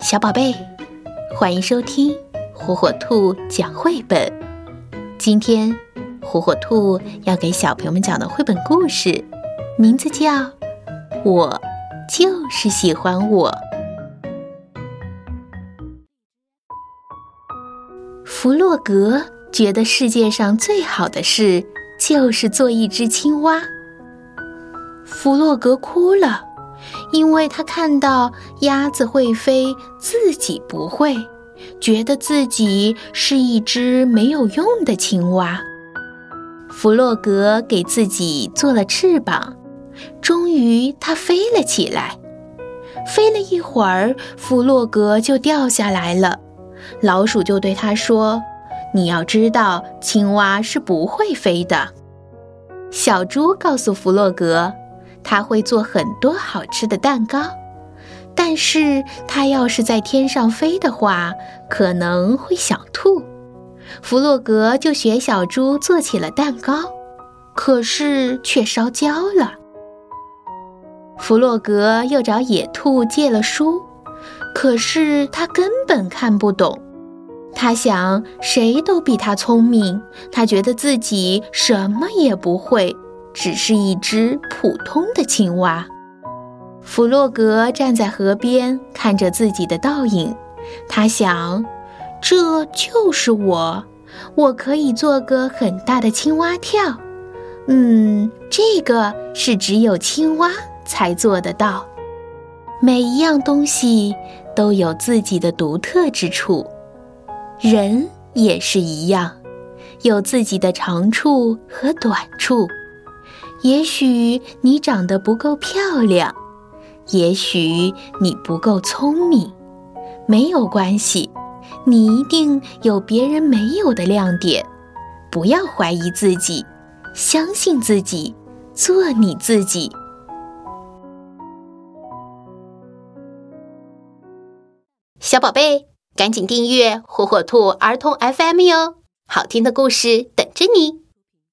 小宝贝，欢迎收听火火兔讲绘本。今天，火火兔要给小朋友们讲的绘本故事，名字叫《我就是喜欢我》。弗洛格觉得世界上最好的事就是做一只青蛙。弗洛格哭了。因为他看到鸭子会飞，自己不会，觉得自己是一只没有用的青蛙。弗洛格给自己做了翅膀，终于他飞了起来。飞了一会儿，弗洛格就掉下来了。老鼠就对他说：“你要知道，青蛙是不会飞的。”小猪告诉弗洛格。他会做很多好吃的蛋糕，但是他要是在天上飞的话，可能会想吐。弗洛格就学小猪做起了蛋糕，可是却烧焦了。弗洛格又找野兔借了书，可是他根本看不懂。他想，谁都比他聪明，他觉得自己什么也不会。只是一只普通的青蛙。弗洛格站在河边，看着自己的倒影，他想：“这就是我，我可以做个很大的青蛙跳。嗯，这个是只有青蛙才做得到。每一样东西都有自己的独特之处，人也是一样，有自己的长处和短处。”也许你长得不够漂亮，也许你不够聪明，没有关系，你一定有别人没有的亮点。不要怀疑自己，相信自己，做你自己。小宝贝，赶紧订阅火火兔儿童 FM 哟，好听的故事等着你。